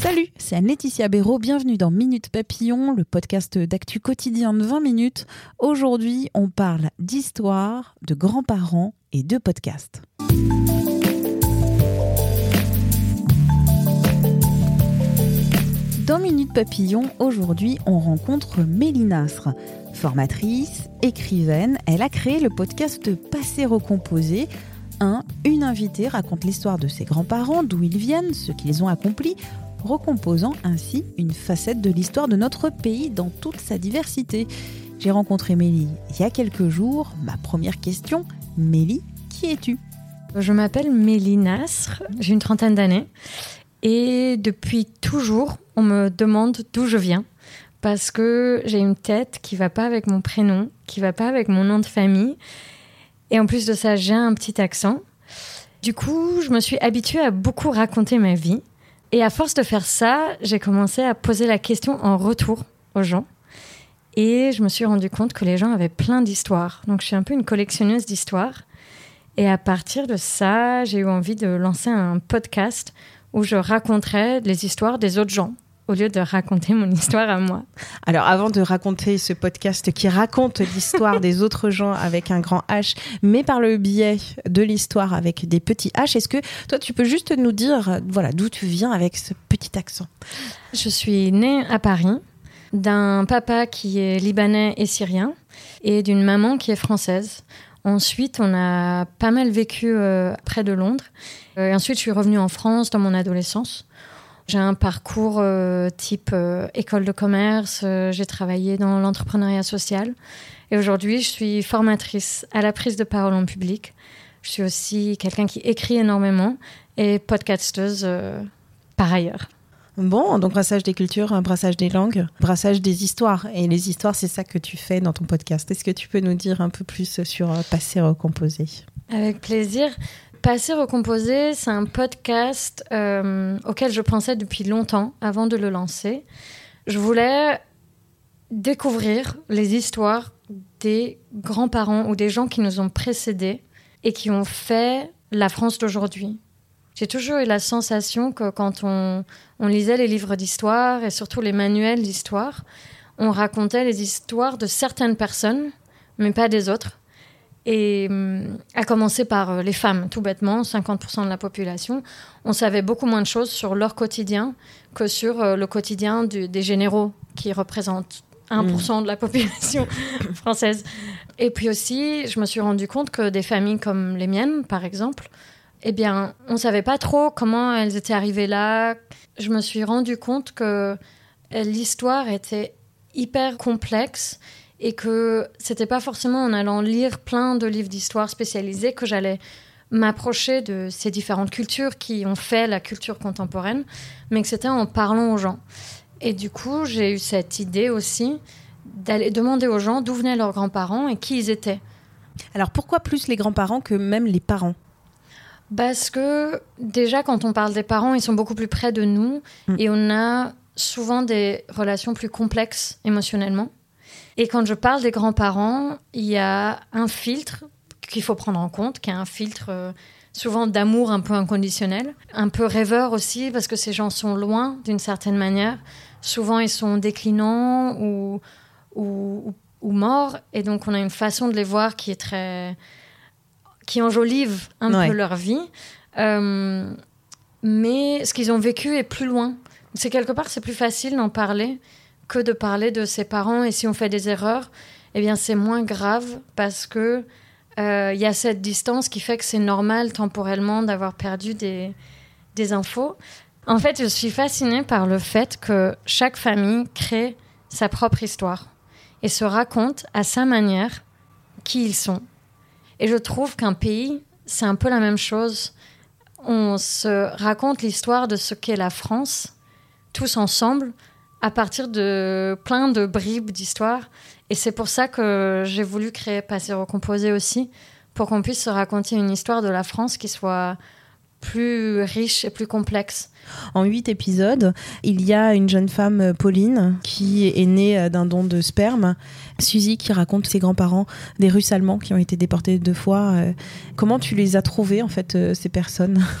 Salut, c'est Anne-Laetitia Béraud. Bienvenue dans Minute Papillon, le podcast d'actu quotidien de 20 minutes. Aujourd'hui, on parle d'histoire, de grands-parents et de podcasts. Dans Minute Papillon, aujourd'hui, on rencontre Mélie Nasr. Formatrice, écrivaine, elle a créé le podcast Passé recomposé. Un, une invitée raconte l'histoire de ses grands-parents, d'où ils viennent, ce qu'ils ont accompli, recomposant ainsi une facette de l'histoire de notre pays dans toute sa diversité. J'ai rencontré Mélie il y a quelques jours. Ma première question, Mélie, qui es-tu? Je m'appelle Mélie Nasr, j'ai une trentaine d'années et depuis toujours, on me demande d'où je viens parce que j'ai une tête qui va pas avec mon prénom, qui va pas avec mon nom de famille et en plus de ça, j'ai un petit accent. Du coup, je me suis habituée à beaucoup raconter ma vie et à force de faire ça, j'ai commencé à poser la question en retour aux gens. Et je me suis rendu compte que les gens avaient plein d'histoires. Donc je suis un peu une collectionneuse d'histoires. Et à partir de ça, j'ai eu envie de lancer un podcast où je raconterais les histoires des autres gens au lieu de raconter mon histoire à moi. Alors, avant de raconter ce podcast qui raconte l'histoire des autres gens avec un grand H, mais par le biais de l'histoire avec des petits H, est-ce que toi, tu peux juste nous dire, voilà, d'où tu viens avec ce petit accent? Je suis née à Paris d'un papa qui est libanais et syrien et d'une maman qui est française. Ensuite, on a pas mal vécu euh, près de Londres. Euh, et ensuite, je suis revenue en France dans mon adolescence. J'ai un parcours euh, type euh, école de commerce, euh, j'ai travaillé dans l'entrepreneuriat social et aujourd'hui je suis formatrice à la prise de parole en public. Je suis aussi quelqu'un qui écrit énormément et podcasteuse par ailleurs. Bon, donc brassage des cultures, un brassage des langues, brassage des histoires. Et les histoires, c'est ça que tu fais dans ton podcast. Est-ce que tu peux nous dire un peu plus sur Passé recomposé? Avec plaisir. Passé recomposé, c'est un podcast euh, auquel je pensais depuis longtemps avant de le lancer. Je voulais découvrir les histoires des grands-parents ou des gens qui nous ont précédés et qui ont fait la France d'aujourd'hui. J'ai toujours eu la sensation que quand on, on lisait les livres d'histoire et surtout les manuels d'histoire, on racontait les histoires de certaines personnes, mais pas des autres. Et hum, à commencer par euh, les femmes, tout bêtement, 50% de la population, on savait beaucoup moins de choses sur leur quotidien que sur euh, le quotidien du- des généraux, qui représentent 1% de la population française. Et puis aussi, je me suis rendu compte que des familles comme les miennes, par exemple, eh bien, on savait pas trop comment elles étaient arrivées là. Je me suis rendu compte que euh, l'histoire était hyper complexe et que c'était pas forcément en allant lire plein de livres d'histoire spécialisés que j'allais m'approcher de ces différentes cultures qui ont fait la culture contemporaine, mais que c'était en parlant aux gens. Et du coup, j'ai eu cette idée aussi d'aller demander aux gens d'où venaient leurs grands-parents et qui ils étaient. Alors pourquoi plus les grands-parents que même les parents? Parce que déjà, quand on parle des parents, ils sont beaucoup plus près de nous Mm. et on a souvent des relations plus complexes émotionnellement. Et quand je parle des grands-parents, il y a un filtre qu'il faut prendre en compte, qui est un filtre euh, souvent d'amour un peu inconditionnel, un peu rêveur aussi, parce que ces gens sont loin d'une certaine manière. Souvent, ils sont déclinants ou, ou, ou morts, et donc on a une façon de les voir qui est très qui enjolive un Ouais. peu leur vie. Euh, mais ce qu'ils ont vécu est plus loin. C'est quelque part, c'est plus facile d'en parler que de parler de ses parents. Et si on fait des erreurs, eh bien, c'est moins grave parce que euh, il y a cette distance qui fait que c'est normal temporellement d'avoir perdu des, des infos. En fait, je suis fascinée par le fait que chaque famille crée sa propre histoire et se raconte à sa manière qui ils sont. Et je trouve qu'un pays, c'est un peu la même chose. On se raconte l'histoire de ce qu'est la France, tous ensemble, à partir de plein de bribes d'histoire. Et c'est pour ça que j'ai voulu créer Passé Recomposé aussi, pour qu'on puisse se raconter une histoire de la France qui soit plus riche et plus complexe. En huit épisodes, il y a une jeune femme, euh, Pauline, qui est née euh, d'un don de sperme. Suzy qui raconte ses grands-parents, des Russes allemands qui ont été déportés deux fois. Euh, comment tu les as trouvés, en fait, ces personnes?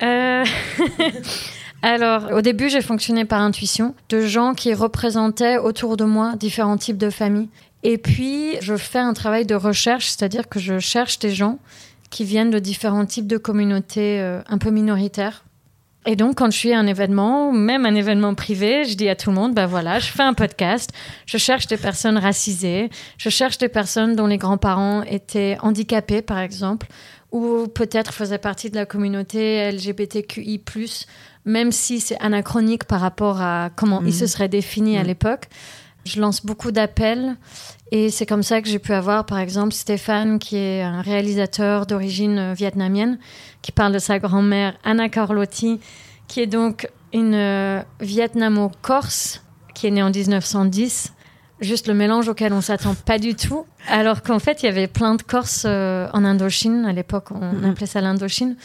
Alors, au début, j'ai fonctionné par intuition, de gens qui représentaient autour de moi différents types de familles. Et puis, je fais un travail de recherche, c'est-à-dire que je cherche des gens qui viennent de différents types de communautés euh, un peu minoritaires. Et donc, quand je suis à un événement, même un événement privé, je dis à tout le monde, ben voilà, je fais un podcast, je cherche des personnes racisées, je cherche des personnes dont les grands-parents étaient handicapés, par exemple, ou peut-être faisaient partie de la communauté LGBTQI+, même si c'est anachronique par rapport à comment ils se mhm. seraient définis à mhm. l'époque. Je lance beaucoup d'appels et c'est comme ça que j'ai pu avoir, par exemple, Stéphane, qui est un réalisateur d'origine euh, vietnamienne, qui parle de sa grand-mère Anna Carlotti, qui est donc une euh, vietnamo-corse, qui est née en 1910. Juste le mélange auquel on s'attend pas du tout. Alors qu'en fait, il y avait plein de Corses euh, en Indochine. À l'époque, on mm-hmm. appelait ça l'Indochine.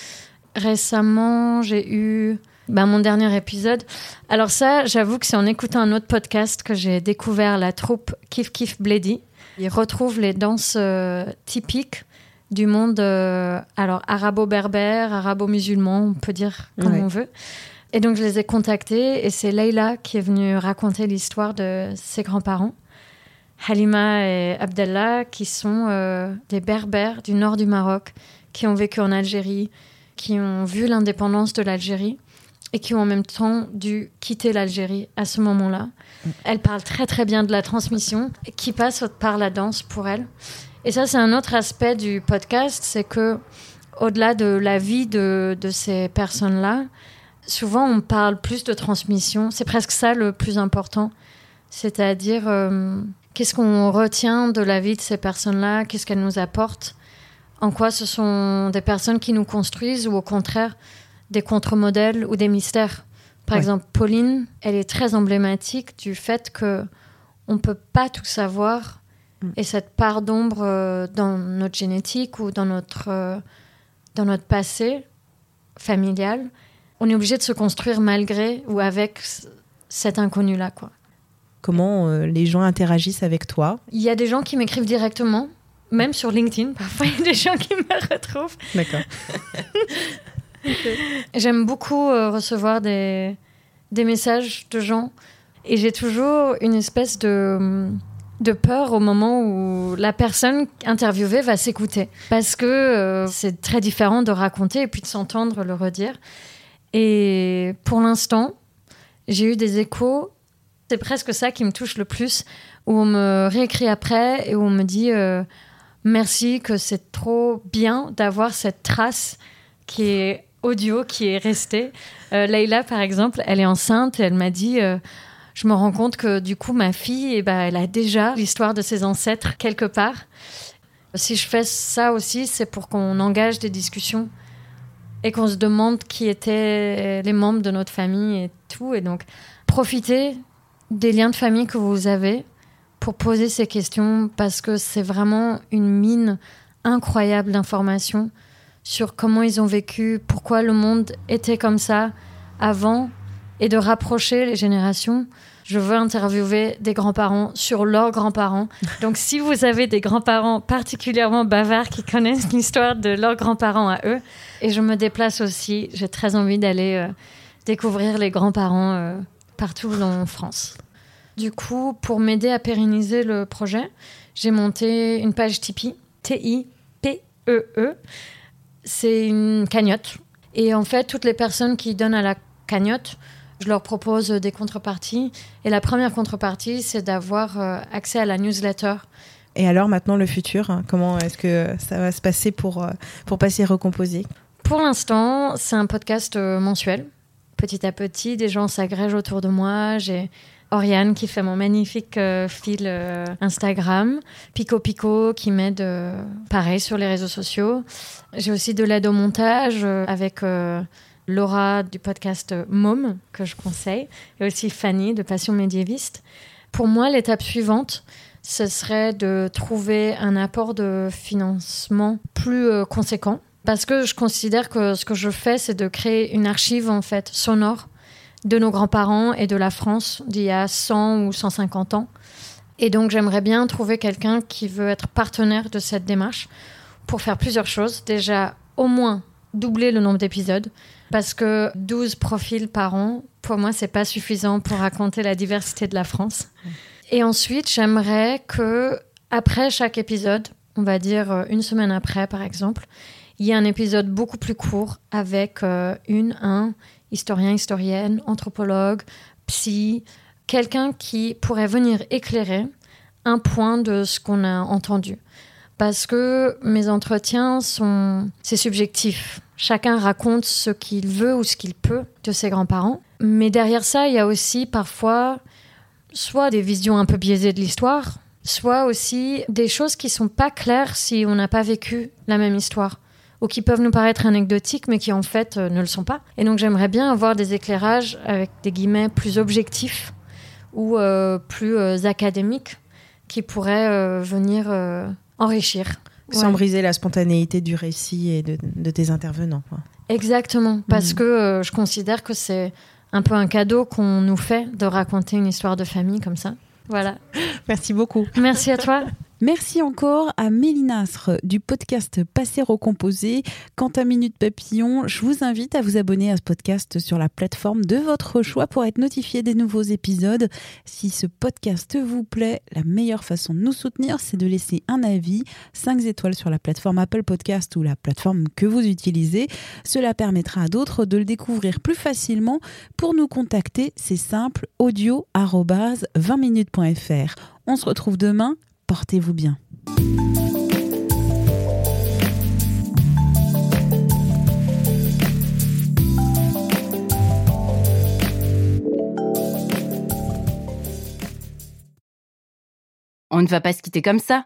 Récemment, j'ai eu ben, mon dernier épisode. Alors ça, j'avoue que c'est en écoutant un autre podcast que j'ai découvert la troupe Kif Kif Bledi. Ils retrouvent les danses euh, typiques du monde euh, alors arabo-berbère, arabo-musulman, on peut dire comme on veut. Et donc je les ai contactés et c'est Leila qui est venue raconter l'histoire de ses grands-parents. Halima et Abdallah qui sont euh, des berbères du nord du Maroc qui ont vécu en Algérie, qui ont vu l'indépendance de l'Algérie et qui ont en même temps dû quitter l'Algérie à ce moment-là. Elle parle très très bien de la transmission qui passe par la danse pour elle. Et ça, c'est un autre aspect du podcast, c'est que au-delà de la vie de, de ces personnes-là, souvent on parle plus de transmission. C'est presque ça le plus important. C'est-à-dire, euh, qu'est-ce qu'on retient de la vie de ces personnes-là? Qu'est-ce qu'elles nous apportent? En quoi ce sont des personnes qui nous construisent ou au contraire des contre-modèles ou des mystères. Par exemple, Pauline, elle est très emblématique du fait que on peut pas tout savoir mm. et cette part d'ombre euh, dans notre génétique ou dans notre euh, dans notre passé familial, on est obligé de se construire malgré ou avec cet inconnu là quoi. Comment euh, les gens interagissent avec toi? Il y a des gens qui m'écrivent directement, même sur LinkedIn. Parfois, il y a des gens qui me retrouvent. D'accord. J'aime beaucoup euh, recevoir des, des messages de gens et j'ai toujours une espèce de, de peur au moment où la personne interviewée va s'écouter. Parce que euh, c'est très différent de raconter et puis de s'entendre le redire. Et pour l'instant, j'ai eu des échos. C'est presque ça qui me touche le plus, où on me réécrit après et où on me dit euh, merci, que c'est trop bien d'avoir cette trace qui est audio qui est resté. Euh, Leïla, par exemple, elle est enceinte et elle m'a dit euh, Je me rends compte que du coup, ma fille, eh ben, elle a déjà l'histoire de ses ancêtres quelque part. Si je fais ça aussi, c'est pour qu'on engage des discussions et qu'on se demande qui étaient les membres de notre famille et tout. Et donc, profitez des liens de famille que vous avez pour poser ces questions parce que c'est vraiment une mine incroyable d'informations sur comment ils ont vécu, pourquoi le monde était comme ça avant, et de rapprocher les générations. Je veux interviewer des grands-parents sur leurs grands-parents. Donc si vous avez des grands-parents particulièrement bavards qui connaissent l'histoire de leurs grands-parents à eux, et je me déplace aussi, j'ai très envie d'aller euh, découvrir les grands-parents euh, partout en France. Du coup, pour m'aider à pérenniser le projet, j'ai monté une page Tipeee, T-I-P-E-E, e c'est une cagnotte. Et en fait, toutes les personnes qui donnent à la cagnotte, je leur propose des contreparties. Et la première contrepartie, c'est d'avoir euh, accès à la newsletter. Et alors maintenant, le futur, hein, comment est-ce que ça va se passer pour, euh, pour passer recomposer? Pour l'instant, c'est un podcast euh, mensuel. Petit à petit, des gens s'agrègent autour de moi. J'ai Oriane qui fait mon magnifique euh, fil euh, Instagram, Pico Pico qui m'aide euh, pareil sur les réseaux sociaux. J'ai aussi de l'aide au montage avec Laura du podcast Mom que je conseille et aussi Fanny de Passion médiéviste. Pour moi, l'étape suivante, ce serait de trouver un apport de financement plus conséquent parce que je considère que ce que je fais, c'est de créer une archive en fait sonore de nos grands-parents et de la France d'il y a 100 ou 150 ans. Et donc j'aimerais bien trouver quelqu'un qui veut être partenaire de cette démarche pour faire plusieurs choses. Déjà, au moins doubler le nombre d'épisodes parce que 12 profils par an, pour moi, c'est pas suffisant pour raconter la diversité de la France. Et ensuite, j'aimerais que après chaque épisode, on va dire euh, une semaine après par exemple, il y ait un épisode beaucoup plus court avec euh, une, un historien, historienne, anthropologue, psy, quelqu'un qui pourrait venir éclairer un point de ce qu'on a entendu. Parce que mes entretiens sont. C'est subjectif. Chacun raconte ce qu'il veut ou ce qu'il peut de ses grands-parents. Mais derrière ça, il y a aussi parfois soit des visions un peu biaisées de l'histoire, soit aussi des choses qui sont pas claires si on n'a pas vécu la même histoire ou qui peuvent nous paraître anecdotiques mais qui en fait euh, ne le sont pas. Et donc j'aimerais bien avoir des éclairages avec des guillemets plus objectifs ou euh, plus euh, académiques qui pourraient venir enrichir. Sans Ouais. briser la spontanéité du récit et de, de tes intervenants. quoi. Exactement, parce Mhm. que je considère que c'est un peu un cadeau qu'on nous fait de raconter une histoire de famille comme ça. Voilà. Merci beaucoup. Merci à toi. Merci encore à Mélinasre du podcast Passer au composé. Quant à Minute Papillon, je vous invite à vous abonner à ce podcast sur la plateforme de votre choix pour être notifié des nouveaux épisodes. Si ce podcast vous plaît, la meilleure façon de nous soutenir, c'est de laisser un avis, 5 étoiles sur la plateforme Apple Podcast ou la plateforme que vous utilisez. Cela permettra à d'autres de le découvrir plus facilement. Pour nous contacter, c'est simple, audio 20minutes.fr. On se retrouve demain. Portez-vous bien. On ne va pas se quitter comme ça.